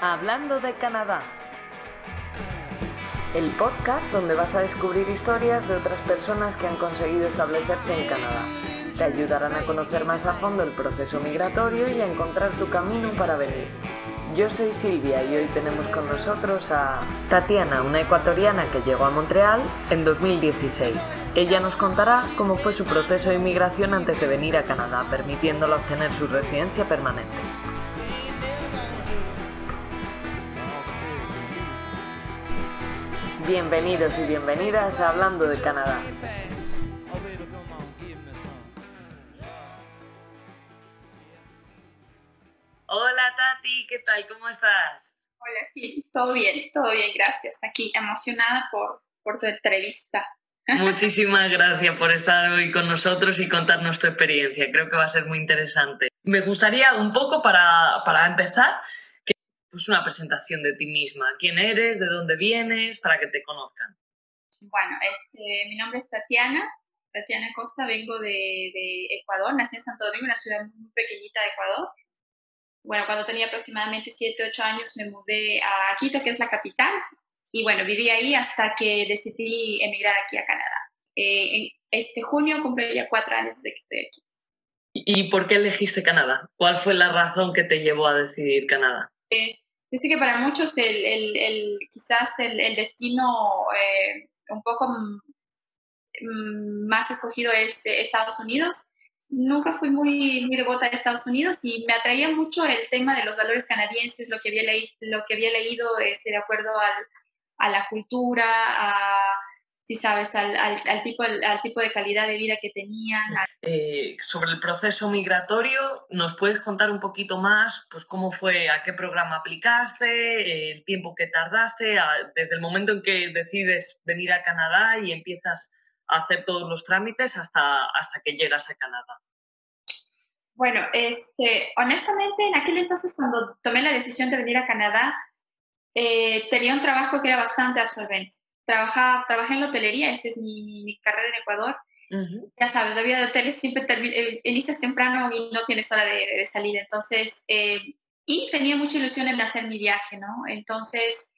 Hablando de Canadá. El podcast donde vas a descubrir historias de otras personas que han conseguido establecerse en Canadá. Te ayudarán a conocer más a fondo el proceso migratorio y a encontrar tu camino para venir. Yo soy Silvia y hoy tenemos con nosotros a Tatiana, una ecuatoriana que llegó a Montreal en 2016. Ella nos contará cómo fue su proceso de inmigración antes de venir a Canadá, permitiéndola obtener su residencia permanente. Bienvenidos y bienvenidas a Hablando de Canadá. Hola Tati, ¿qué tal? ¿Cómo estás? Hola, sí, todo bien, todo bien, gracias. Aquí emocionada por, por tu entrevista. Muchísimas gracias por estar hoy con nosotros y contarnos tu experiencia. Creo que va a ser muy interesante. Me gustaría un poco para, para empezar pues una presentación de ti misma. ¿Quién eres? ¿De dónde vienes? Para que te conozcan. Bueno, este, mi nombre es Tatiana, Tatiana Costa, vengo de, de Ecuador, nací en Santo Domingo, una ciudad muy pequeñita de Ecuador. Bueno, cuando tenía aproximadamente 7, 8 años me mudé a Quito, que es la capital, y bueno, viví ahí hasta que decidí emigrar aquí a Canadá. Eh, en este junio cumple ya cuatro años desde que estoy aquí. ¿Y por qué elegiste Canadá? ¿Cuál fue la razón que te llevó a decidir Canadá? Eh, dice que para muchos el, el, quizás el, destino eh, un poco más escogido es Estados Unidos. Nunca fui muy, muy devota de Estados Unidos y me atraía mucho el tema de los valores canadienses, lo que había, leído, lo que había leído este, de acuerdo al, a la cultura, a, si sabes, al, al, tipo, al, tipo de calidad de vida que tenían. Eh, sobre el proceso migratorio, ¿nos puedes contar un poquito más pues, cómo fue, a qué programa aplicaste, el tiempo que tardaste, desde el momento en que decides venir a Canadá y empiezas a hacer todos los trámites hasta, hasta que llegas a Canadá? Bueno, este, honestamente, en aquel entonces cuando tomé la decisión de venir a Canadá, eh, tenía un trabajo que era bastante absorbente. Trabajaba, trabajé en la hotelería, esa es mi, mi, carrera en Ecuador. Ya sabes, la vida de hoteles siempre eh, inicias temprano y no tienes hora de, de salir. Entonces, eh, y tenía mucha ilusión en hacer mi viaje, ¿no? Entonces,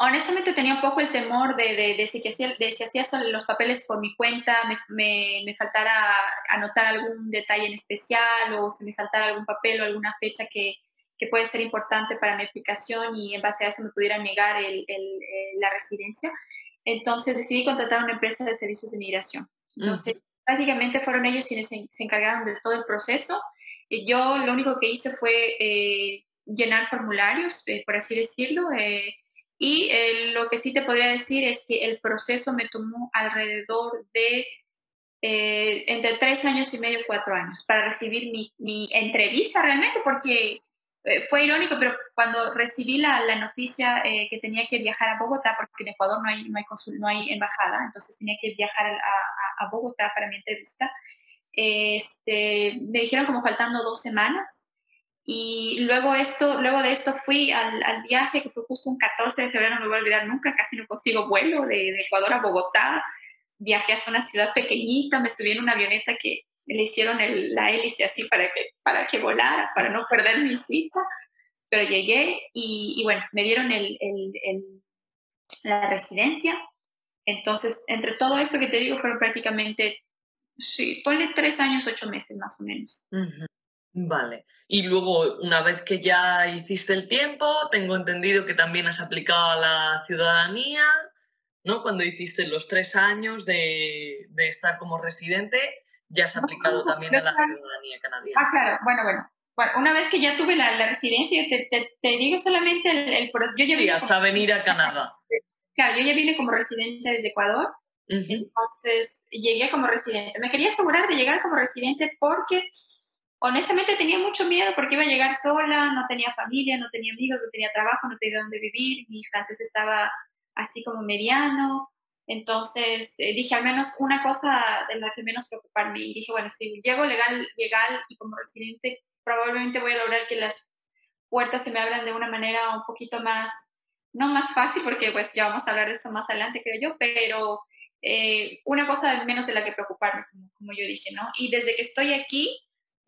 honestamente tenía un poco el temor de, de, de, si, hacía, de si hacía los papeles por mi cuenta, me, me, me, faltara anotar algún detalle en especial o se me saltara algún papel o alguna fecha que, que puede ser importante para mi aplicación y en base a eso me pudiera negar el, el, la residencia. Entonces decidí contratar una empresa de servicios de migración. Entonces, prácticamente fueron ellos quienes se, se, encargaron de todo el proceso. Y yo lo único que hice fue eh, llenar formularios, eh, por así decirlo. Eh, y lo que sí te podría decir es que el proceso me tomó alrededor de entre tres años y medio, cuatro años para recibir mi, mi entrevista realmente, porque eh, fue irónico, pero cuando recibí la, la noticia eh, que tenía que viajar a Bogotá, porque en Ecuador no hay, no hay, consul, no hay embajada, entonces tenía que viajar a, a, Bogotá para mi entrevista, este, me dijeron como faltando dos semanas. Y luego, esto, luego de esto fui al, al, viaje, que fue justo un 14 de febrero, no me voy a olvidar nunca, casi no consigo vuelo de, de Ecuador a Bogotá. Viajé hasta una ciudad pequeñita, me subí en una avioneta que le hicieron el, la hélice así para que, para que volara, para no perder mi cita, pero llegué y, y bueno, me dieron el, el, la residencia. Entonces, entre todo esto que te digo, fueron prácticamente, sí, ponle tres años, ocho meses más o menos. Vale. Y luego, una vez que ya hiciste el tiempo, tengo entendido que también has aplicado a la ciudadanía, ¿no? Cuando hiciste los tres años de, de estar como residente, ya has aplicado también a la ciudadanía canadiense. Ah, claro, bueno, bueno. Bueno, una vez que ya tuve la, la residencia, te, te, te, digo solamente el... el yo ya sí, hasta como, venir a Canadá. Claro, yo ya vine como residente desde Ecuador, uh -huh. entonces llegué como residente. Me quería asegurar de llegar como residente porque honestamente tenía mucho miedo porque iba a llegar sola, no tenía familia, no tenía amigos, no tenía trabajo, no tenía dónde vivir, mi francés estaba así como mediano, entonces eh, dije al menos una cosa de la que menos preocuparme y dije, bueno, si llego legal, legal y como residente, probablemente voy a lograr que las puertas se me abran de una manera un poquito más, no más fácil, porque pues ya vamos a hablar de eso más adelante, creo yo, pero eh, una cosa menos de la que preocuparme, como, como, yo dije, ¿no? Y desde que estoy aquí,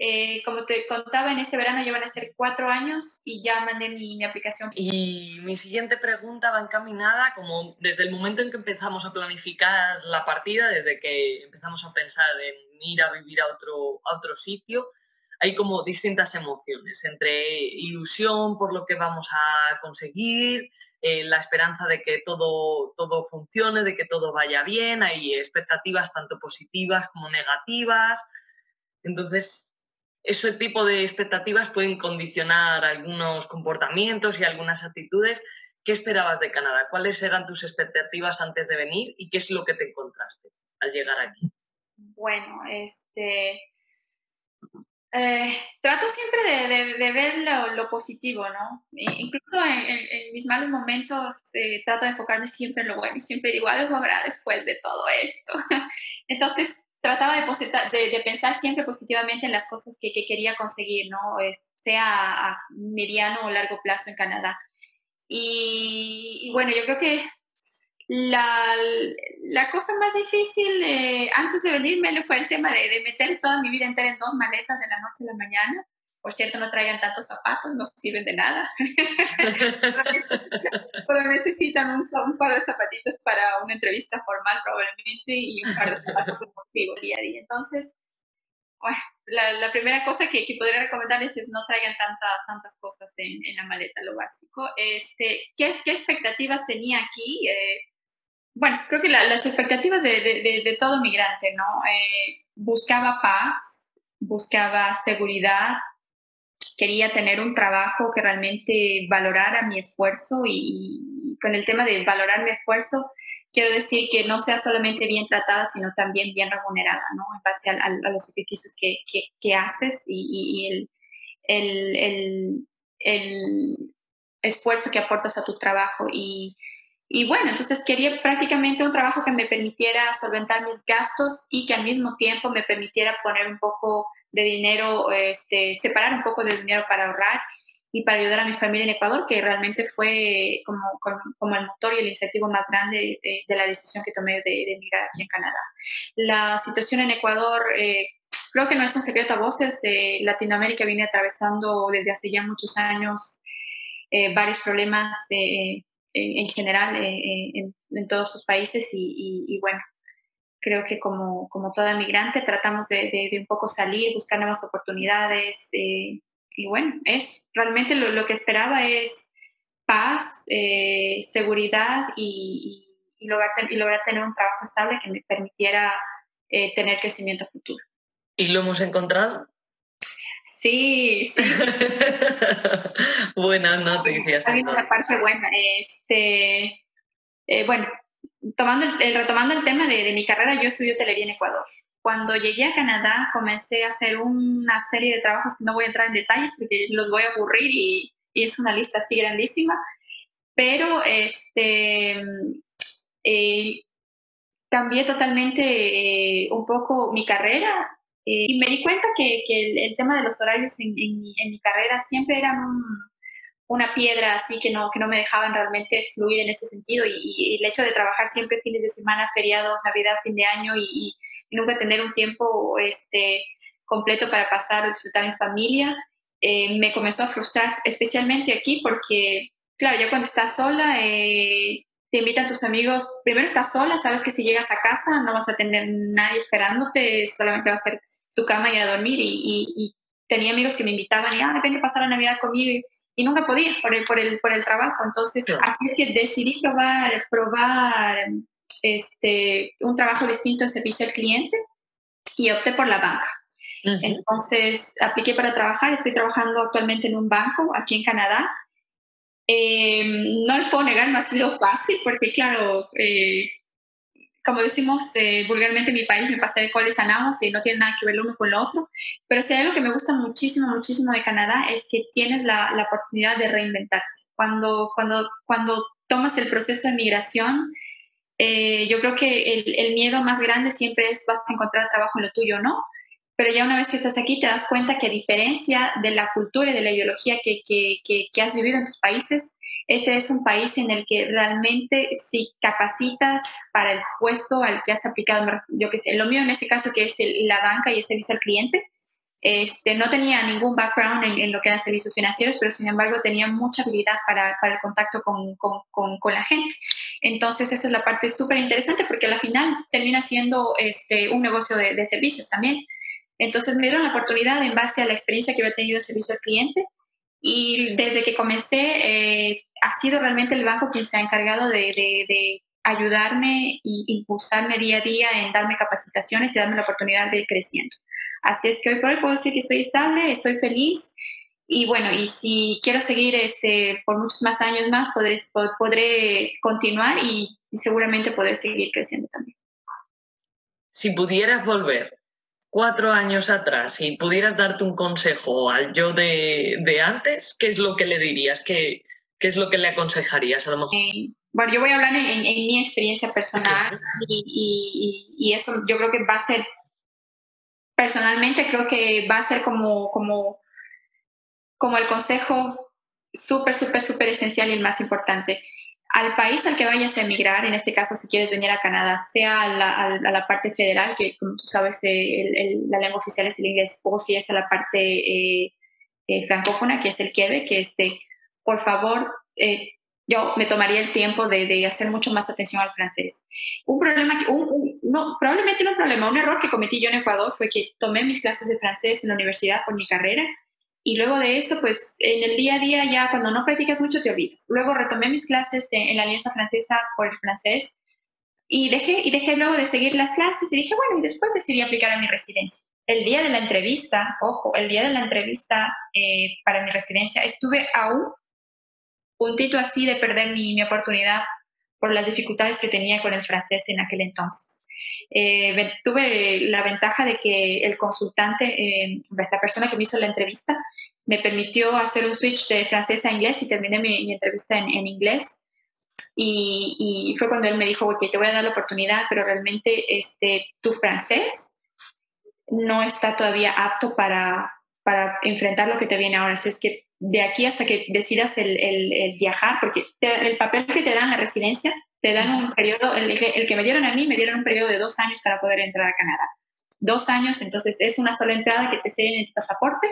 Eh, como te contaba, en este verano ya van a ser cuatro años y ya mandé mi, mi, aplicación. Y mi siguiente pregunta va encaminada como desde el momento en que empezamos a planificar la partida, desde que empezamos a pensar en ir a vivir a otro, a otro sitio, hay como distintas emociones, entre ilusión por lo que vamos a conseguir, eh, la esperanza de que todo, todo funcione, de que todo vaya bien, hay expectativas tanto positivas como negativas. Entonces, ese tipo de expectativas pueden condicionar algunos comportamientos y algunas actitudes. ¿Qué esperabas de Canadá? ¿Cuáles eran tus expectativas antes de venir y qué es lo que te encontraste al llegar aquí? Bueno, este, eh, trato siempre de, de, ver lo, positivo, ¿no? incluso en, mis malos momentos eh, trato de enfocarme siempre en lo bueno y siempre digo algo habrá después de todo esto. Entonces trataba de, de, de, pensar siempre positivamente en las cosas que, que quería conseguir, ¿no? sea a mediano o largo plazo en Canadá. Y, y bueno, yo creo que la, la, cosa más difícil eh, antes de venirme fue el tema de, de, meter toda mi vida entera en dos maletas de la noche a la mañana. Por cierto, no traigan tantos zapatos, no sirven de nada. Pero necesitan un, un, par de zapatitos para una entrevista formal probablemente y un par de zapatos deportivos día a día. Entonces, bueno, la, la, primera cosa que, que, podría recomendarles es no traigan tanta, tantas cosas en, en, la maleta, lo básico. Este, ¿qué, ¿Qué expectativas tenía aquí? Eh, bueno, creo que las expectativas de, de, de, todo migrante, ¿no? Eh, buscaba paz, buscaba seguridad, quería tener un trabajo que realmente valorara mi esfuerzo y, con el tema de valorar mi esfuerzo, quiero decir que no sea solamente bien tratada, sino también bien remunerada, ¿no? En base a, a, los sacrificios que, que, que haces y, y el, el, el, el, esfuerzo que aportas a tu trabajo. Y, y bueno, entonces quería prácticamente un trabajo que me permitiera solventar mis gastos y que al mismo tiempo me permitiera poner un poco de dinero, este, separar un poco de dinero para ahorrar y para ayudar a mi familia en Ecuador, que realmente fue como, como, el motor y el incentivo más grande de, la decisión que tomé de, de, emigrar aquí en Canadá. La situación en Ecuador, eh, creo que no es un secreto a voces, eh, Latinoamérica viene atravesando desde hace ya muchos años eh, varios problemas en general en, en, todos sus países y, y, y, bueno, creo que como, como toda migrante tratamos de, de, de un poco salir, buscar nuevas oportunidades eh, y bueno, es realmente lo, lo, que esperaba es paz, eh, seguridad y, y, lograr, y lograr tener un trabajo estable que me permitiera eh, tener crecimiento futuro. ¿Y lo hemos encontrado? Sí, sí. sí. Buenas noticias. Ha habido una parte buena. Este, eh, bueno, tomando el, retomando el tema de, de, mi carrera, yo estudié hotelería en Ecuador. Cuando llegué a Canadá, comencé a hacer una serie de trabajos que no voy a entrar en detalles porque los voy a aburrir y, y es una lista así grandísima. Pero este, eh, cambié totalmente eh, un poco mi carrera eh, y me di cuenta que, que el, el, tema de los horarios en, en, en mi, carrera siempre era un, una piedra así que no, que no me dejaban realmente fluir en ese sentido. Y, el hecho de trabajar siempre fines de semana, feriados, Navidad, fin de año y, nunca tener un tiempo este, completo para pasar o disfrutar en familia, eh, me comenzó a frustrar, especialmente aquí porque, claro, ya cuando estás sola, eh, te invitan tus amigos, primero estás sola, sabes que si llegas a casa no vas a tener nadie esperándote, solamente va a ser tu cama y a dormir. Y, tenía amigos que me invitaban y, ah, ven a pasar la Navidad conmigo. Y, nunca podía por el, por el, por el trabajo. Entonces, sí. así es que decidí probar, probar este, un trabajo distinto en servicio al cliente y opté por la banca. Uh -huh. Entonces, apliqué para trabajar. Estoy trabajando actualmente en un banco aquí en Canadá. Eh, no les puedo negar, no ha sido fácil porque, claro, eh, como decimos eh, vulgarmente en mi país, me pasé de coles sanamos y no tiene nada que ver uno con lo otro. Pero si hay algo que me gusta muchísimo, muchísimo de Canadá es que tienes la, la oportunidad de reinventarte. Cuando, cuando, cuando tomas el proceso de migración, eh, yo creo que el, el, miedo más grande siempre es vas a encontrar trabajo en lo tuyo, ¿no? Pero ya una vez que estás aquí te das cuenta que a diferencia de la cultura y de la ideología que, que, que, que has vivido en tus países, este es un país en el que realmente si capacitas para el puesto al que has aplicado, yo que sé, lo mío en este caso que es el, la banca y el servicio al cliente, Este, no tenía ningún background en, lo que eran servicios financieros, pero sin embargo tenía mucha habilidad para, para el contacto con, con, con, la gente. Entonces esa es la parte súper interesante porque al final termina siendo este, un negocio de, de, servicios también. Entonces me dieron la oportunidad en base a la experiencia que había tenido de servicio al cliente y desde que comencé eh, ha sido realmente el banco quien se ha encargado de, de, de ayudarme y impulsarme día a día en darme capacitaciones y darme la oportunidad de ir creciendo. Así es que hoy por hoy puedo decir que estoy estable, estoy feliz y bueno, y si quiero seguir este, por muchos más años más, podré, podré continuar y, seguramente poder seguir creciendo también. Si pudieras volver cuatro años atrás y pudieras darte un consejo al yo de, de antes, ¿qué es lo que le dirías? ¿Qué, qué es lo que le aconsejarías a lo mejor? Eh, bueno, yo voy a hablar en, en, mi experiencia personal y, y, y, eso yo creo que va a ser personalmente creo que va a ser como, como, como el consejo súper, súper, súper esencial y el más importante. Al país al que vayas a emigrar, en este caso si quieres venir a Canadá, sea a la, parte federal, que como tú sabes la lengua oficial es el inglés, o si es a la parte eh, eh, francófona, que es el Quebec, que este, por favor, eh, yo me tomaría el tiempo de, de, hacer mucho más atención al francés. Un problema, no, probablemente no un problema, un error que cometí yo en Ecuador fue que tomé mis clases de francés en la universidad por mi carrera y luego de eso, pues en el día a día ya cuando no practicas mucho te olvidas. Luego retomé mis clases en la Alianza Francesa por el francés y dejé, y dejé luego de seguir las clases y dije, bueno, y después decidí aplicar a mi residencia. El día de la entrevista, ojo, el día de la entrevista eh, para mi residencia, estuve aún puntito así de perder mi, mi, oportunidad por las dificultades que tenía con el francés en aquel entonces. Eh, tuve la ventaja de que el consultante, eh, la persona que me hizo la entrevista, me permitió hacer un switch de francés a inglés y terminé mi, mi entrevista en, en inglés. Y, y, fue cuando él me dijo, ok, te voy a dar la oportunidad, pero realmente este, tu francés no está todavía apto para, para enfrentar lo que te viene ahora. Así es que de aquí hasta que decidas el, el, viajar, porque el papel que te dan la residencia, te dan un periodo, el, que me dieron a mí, me dieron un periodo de dos años para poder entrar a Canadá. Dos años, entonces es una sola entrada que te sellen en tu pasaporte,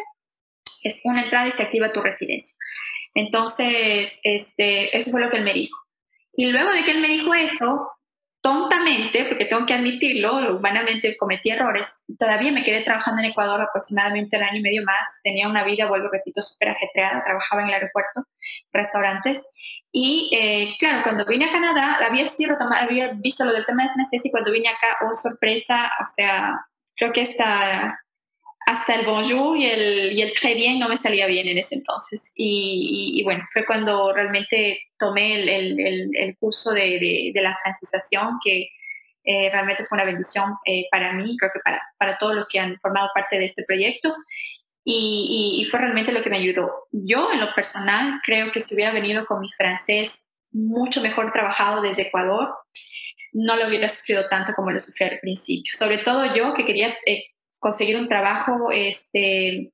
es una entrada y se activa tu residencia. Entonces, este, eso fue lo que él me dijo. Y luego de que él me dijo eso, tontamente, porque tengo que admitirlo, humanamente cometí errores, todavía me quedé trabajando en Ecuador aproximadamente un año y medio más, tenía una vida, vuelvo, repito, súper ajetreada, trabajaba en el aeropuerto, restaurantes, y eh, claro, cuando vine a Canadá, había, sí había visto lo del tema de francés y cuando vine acá, oh sorpresa, o sea, creo que esta hasta el bonjour y el, y el très bien no me salía bien en ese entonces. Y, bueno, fue cuando realmente tomé el, el, el curso de, de, la francización, que eh, realmente fue una bendición eh, para mí, creo que para, para todos los que han formado parte de este proyecto. Y, y, fue realmente lo que me ayudó. Yo, en lo personal, creo que si hubiera venido con mi francés mucho mejor trabajado desde Ecuador, no lo hubiera sufrido tanto como lo sufrí al principio. Sobre todo yo, que quería eh, conseguir un trabajo este,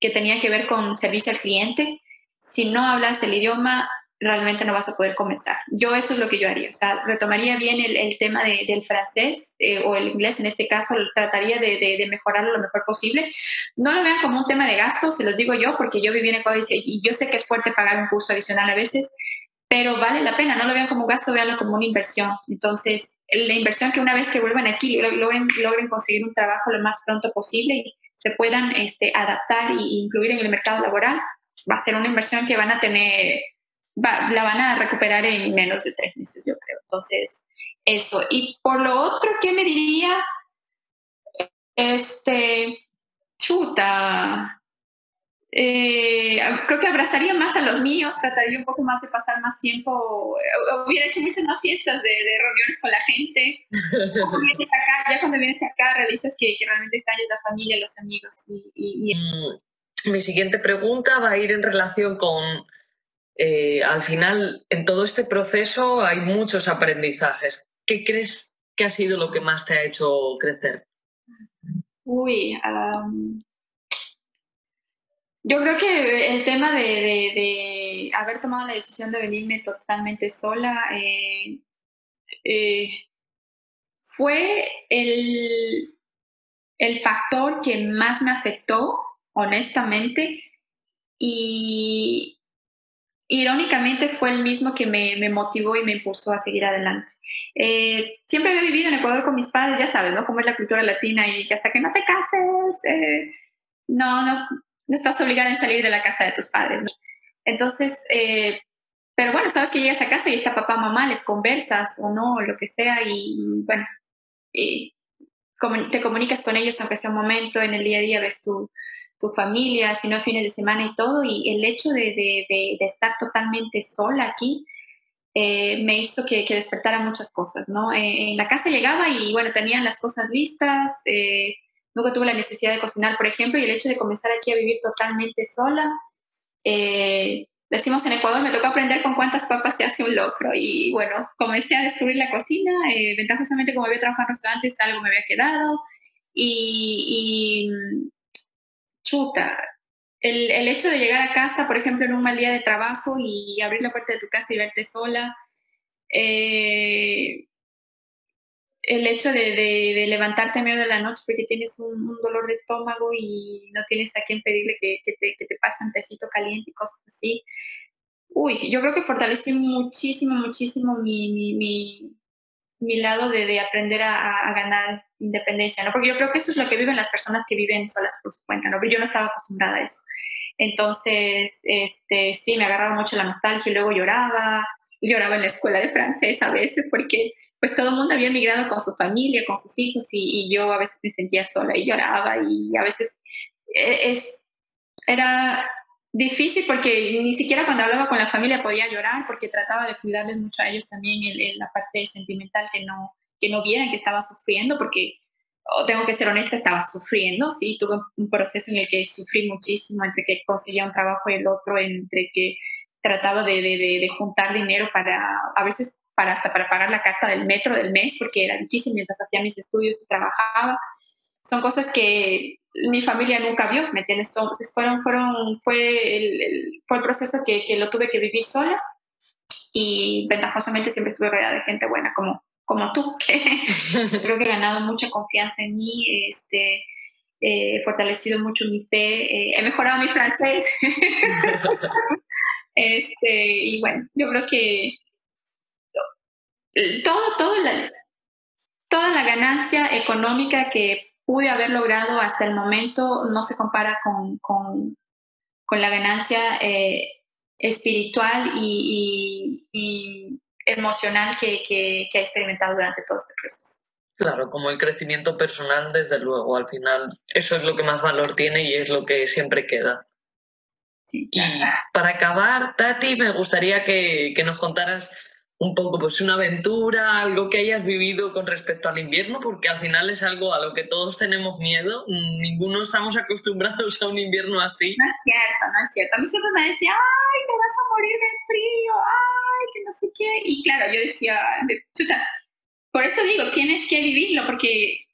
que tenía que ver con servicio al cliente, si no hablas el idioma, realmente no vas a poder comenzar. Yo eso es lo que yo haría, o sea, retomaría bien el, el tema de, del francés eh, o el inglés en este caso, trataría de, de, de, mejorarlo lo mejor posible. No lo vean como un tema de gasto, se los digo yo, porque yo viví en Ecuador y yo sé que es fuerte pagar un curso adicional a veces, pero vale la pena, no lo vean como un gasto, veanlo como una inversión. Entonces, la inversión que una vez que vuelvan aquí logren, logren conseguir un trabajo lo más pronto posible y se puedan este, adaptar e incluir en el mercado laboral, va a ser una inversión que van a tener, la van a recuperar en menos de tres meses, yo creo. Entonces, eso. Y por lo otro, ¿qué me diría? Este, chuta, eh, creo que abrazaría más a los míos, trataría un poco más de pasar más tiempo, eh, hubiera hecho muchas más fiestas de, de reuniones con la gente. ya cuando vienes acá realizas que, que realmente extrañas la familia, los amigos. Y, y, mm, Mi siguiente pregunta va a ir en relación con, eh, al final, en todo este proceso hay muchos aprendizajes. ¿Qué crees que ha sido lo que más te ha hecho crecer? Uy, um, yo creo que el tema de, de, haber tomado la decisión de venirme totalmente sola eh, eh, fue el, el factor que más me afectó, honestamente, y irónicamente fue el mismo que me, me motivó y me impulsó a seguir adelante. Eh, siempre había vivido en Ecuador con mis padres, ya sabes, ¿no? Cómo es la cultura latina y que hasta que no te cases, no, no, no estás obligada a salir de la casa de tus padres. Entonces, eh, pero bueno, sabes que llegas a casa y está papá, mamá, les conversas o no, lo que sea, y bueno, te comunicas con ellos aunque sea un momento, en el día a día ves tu, tu familia, sino fines de semana y todo, y el hecho de, de, de, estar totalmente sola aquí eh, me hizo que, que, despertara muchas cosas, ¿no? Eh, en la casa llegaba y, bueno, tenían las cosas listas, eh, nunca tuve la necesidad de cocinar, por ejemplo, y el hecho de comenzar aquí a vivir totalmente sola, decimos en Ecuador, me tocó aprender con cuántas papas se hace un locro, y bueno, comencé a descubrir la cocina, ventajosamente como había trabajado en restaurantes, algo me había quedado, y, y chuta, el, el, hecho de llegar a casa, por ejemplo, en un mal día de trabajo y abrir la puerta de tu casa y verte sola, eh, el hecho de, de, levantarte en medio de la noche porque tienes un, dolor de estómago y no tienes a quién pedirle que, que, te, que te pase un tecito caliente y cosas así. Uy, yo creo que fortalecí muchísimo, muchísimo mi, mi, mi, mi lado de, de aprender a, a, ganar independencia, ¿no? Porque yo creo que eso es lo que viven las personas que viven solas por su cuenta, ¿no? Pero yo no estaba acostumbrada a eso. Entonces, este, sí, me agarraba mucho la nostalgia y luego lloraba, lloraba en la escuela de francés a veces porque pues todo el mundo había migrado con su familia, con sus hijos y, yo a veces me sentía sola y lloraba y a veces e, es, era difícil porque ni siquiera cuando hablaba con la familia podía llorar porque trataba de cuidarles mucho a ellos también en, la parte sentimental que no, que no vieran que estaba sufriendo porque oh, tengo que ser honesta, estaba sufriendo, sí, tuve un proceso en el que sufrí muchísimo entre que conseguía un trabajo y el otro, entre que trataba de, juntar dinero para, a veces para hasta para pagar la carta del metro del mes porque era difícil mientras hacía mis estudios y trabajaba son cosas que mi familia nunca vio, ¿me entiendes? fueron, fueron, fue, el, fue el proceso que, que, lo tuve que vivir sola y ventajosamente siempre estuve rodeada de gente buena como, como tú, que creo que he ganado mucha confianza en mí, este, eh, he fortalecido mucho mi fe, eh, he mejorado mi francés. este, y bueno, yo creo que todo, todo la, toda la ganancia económica que pude haber logrado hasta el momento no se compara con, con, con la ganancia eh, espiritual y, y, emocional que, que, que, he experimentado durante todo este proceso. Claro, como el crecimiento personal, desde luego, al final eso es lo que más valor tiene y es lo que siempre queda. Sí, claro. Y para acabar, Tati, me gustaría que, que nos contaras un poco pues una aventura, algo que hayas vivido con respecto al invierno, porque al final es algo a lo que todos tenemos miedo, ninguno estamos acostumbrados a un invierno así. No es cierto, no es cierto. A mí siempre me decía, ay, te vas a morir de frío, ay, que no sé qué. Y claro, yo decía, chuta, por eso digo, tienes que vivirlo, porque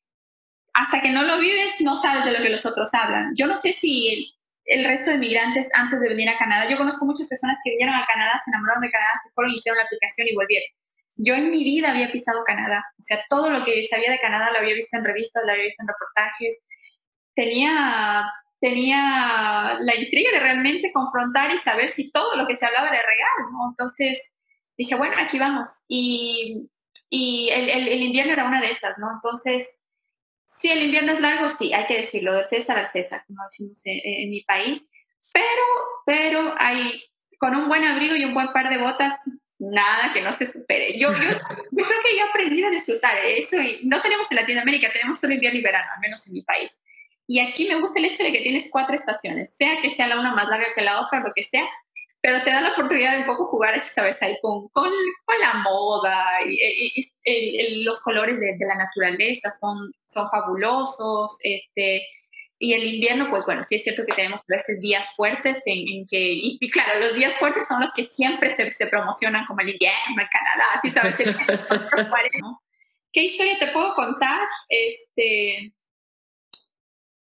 hasta que no lo vives no sabes de lo que los otros hablan. Yo no sé si el resto de migrantes antes de venir a Canadá. Yo conozco muchas personas que vinieron a Canadá, se enamoraron de Canadá, se fueron, hicieron la aplicación y volvieron. Yo en mi vida había pisado Canadá, o sea, todo lo que sabía de Canadá lo había visto en revistas, lo había visto en reportajes. Tenía, tenía la intriga de realmente confrontar y saber si todo lo que se hablaba era real. Entonces dije, bueno, aquí vamos. Y, y el, invierno era una de esas, ¿no? Entonces Sí, el invierno es largo, sí, hay que decirlo, de César al César, como decimos en, mi país, pero, pero hay, con un buen abrigo y un buen par de botas, nada que no se supere. Yo, yo, yo creo que yo aprendí a disfrutar eso y no tenemos en Latinoamérica, tenemos solo invierno y verano, al menos en mi país. Y aquí me gusta el hecho de que tienes cuatro estaciones, sea que sea la una más larga que la otra, lo que sea, pero te da la oportunidad de un poco jugar, ¿sabes? Ahí con, con, con la moda, y, y, los colores de, de, la naturaleza son, son fabulosos, este, y el invierno, pues bueno, sí es cierto que tenemos a veces días fuertes en, en que, y, claro, los días fuertes son los que siempre se, se promocionan como el invierno en Canadá, así sabes, el ¿no? ¿Qué historia te puedo contar? Este,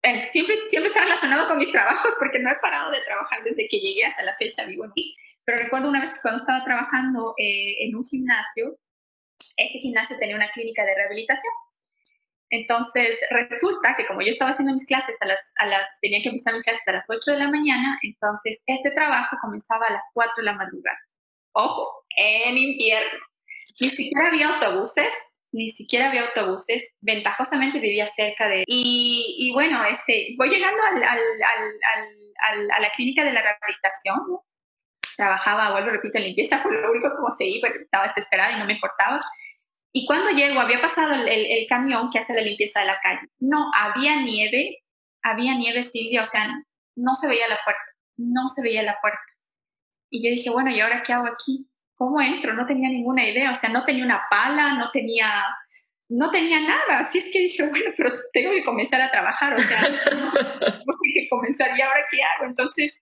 eh, siempre, siempre está relacionado con mis trabajos porque no he parado de trabajar desde que llegué hasta la fecha, vivo aquí. Pero recuerdo una vez cuando estaba trabajando eh, en un gimnasio, este gimnasio tenía una clínica de rehabilitación. Entonces, resulta que como yo estaba haciendo mis clases a las, a las, tenía que empezar mis clases a las 8 de la mañana, entonces este trabajo comenzaba a las 4 de la madrugada. Ojo, en invierno. Ni siquiera había autobuses, ni siquiera había autobuses. Ventajosamente vivía cerca de... Y, y bueno, este, voy llegando al, al, al, a la clínica de la rehabilitación, trabajaba, vuelvo, repito, en limpieza, por lo único como se iba, estaba desesperada y no me importaba. Y cuando llego, había pasado el, el, camión que hace la limpieza de la calle. No, había nieve, había nieve, Silvia, o sea, no se veía la puerta, no se veía la puerta. Y yo dije, bueno, ¿y ahora qué hago aquí? ¿Cómo entro? No tenía ninguna idea, o sea, no tenía una pala, no tenía, no tenía nada. Así es que dije, bueno, pero tengo que comenzar a trabajar, o sea, tengo que comenzar, ¿y ahora qué hago? Entonces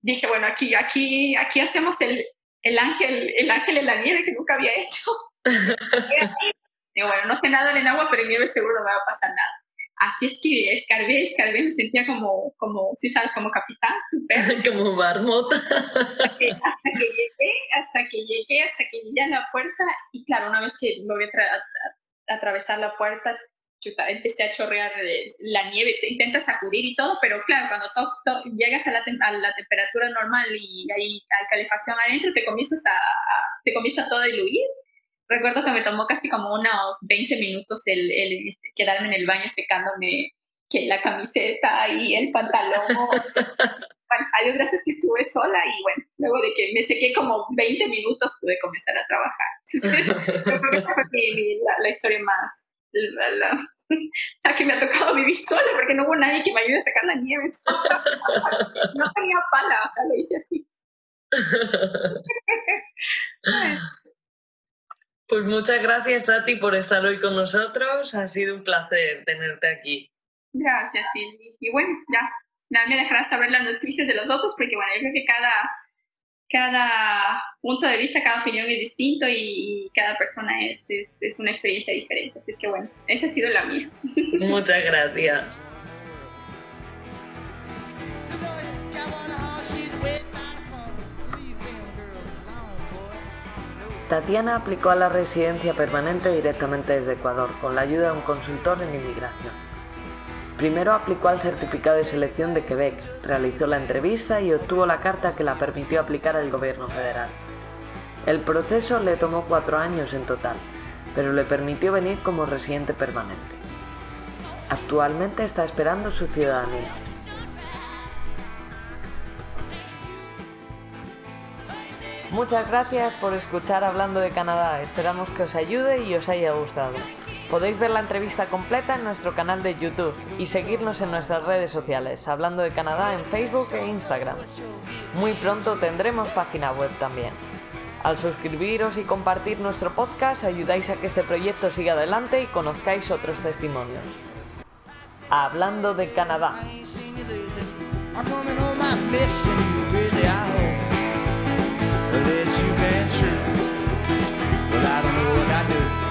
dije, bueno, aquí, aquí, aquí hacemos el, el ángel, el ángel en la nieve que nunca había hecho. Digo, bueno, no sé nada en el agua, pero en nieve seguro no me va a pasar nada. Así es que escarbé, escarbé, me sentía como, como si sabes, como capitán, como marmota. Hasta que, hasta que, llegué, hasta que llegué, hasta que llegué a la puerta. Y claro, una vez que logré a, atravesar la puerta, empecé a chorrear la nieve, te intentas sacudir y todo, pero claro, cuando llegas a la, a la, temperatura normal y hay, hay calefacción adentro, te comienzas a, te comienza todo a diluir recuerdo que me tomó casi como unos 20 minutos el, el este, quedarme en el baño secándome que la camiseta y el pantalón. bueno, adiós, gracias que estuve sola y bueno, luego de que me sequé como 20 minutos pude comenzar a trabajar. Entonces, creo que fue la, historia más, la, la, que me ha tocado vivir sola porque no hubo nadie que me ayude a sacar la nieve. no tenía pala, o sea, lo hice así. Pues muchas gracias, Tati, por estar hoy con nosotros. Ha sido un placer tenerte aquí. Gracias, Silvi. Y bueno, ya, nada me dejarás saber las noticias de los otros, porque bueno, yo creo que cada, cada punto de vista, cada opinión es distinto y, cada persona es, es, es, una experiencia diferente. Así que bueno, esa ha sido la mía. Muchas gracias. Tatiana aplicó a la residencia permanente directamente desde Ecuador, con la ayuda de un consultor en inmigración. Primero aplicó al certificado de selección de Quebec, realizó la entrevista y obtuvo la carta que la permitió aplicar al gobierno federal. El proceso le tomó cuatro años en total, pero le permitió venir como residente permanente. Actualmente está esperando su ciudadanía. Muchas gracias por escuchar Hablando de Canadá. Esperamos que os ayude y os haya gustado. Podéis ver la entrevista completa en nuestro canal de YouTube y seguirnos en nuestras redes sociales, Hablando de Canadá en Facebook e Instagram. Muy pronto tendremos página web también. Al suscribiros y compartir nuestro podcast ayudáis a que este proyecto siga adelante y conozcáis otros testimonios. Hablando de Canadá. that you've been true. Well, I don't know what I do.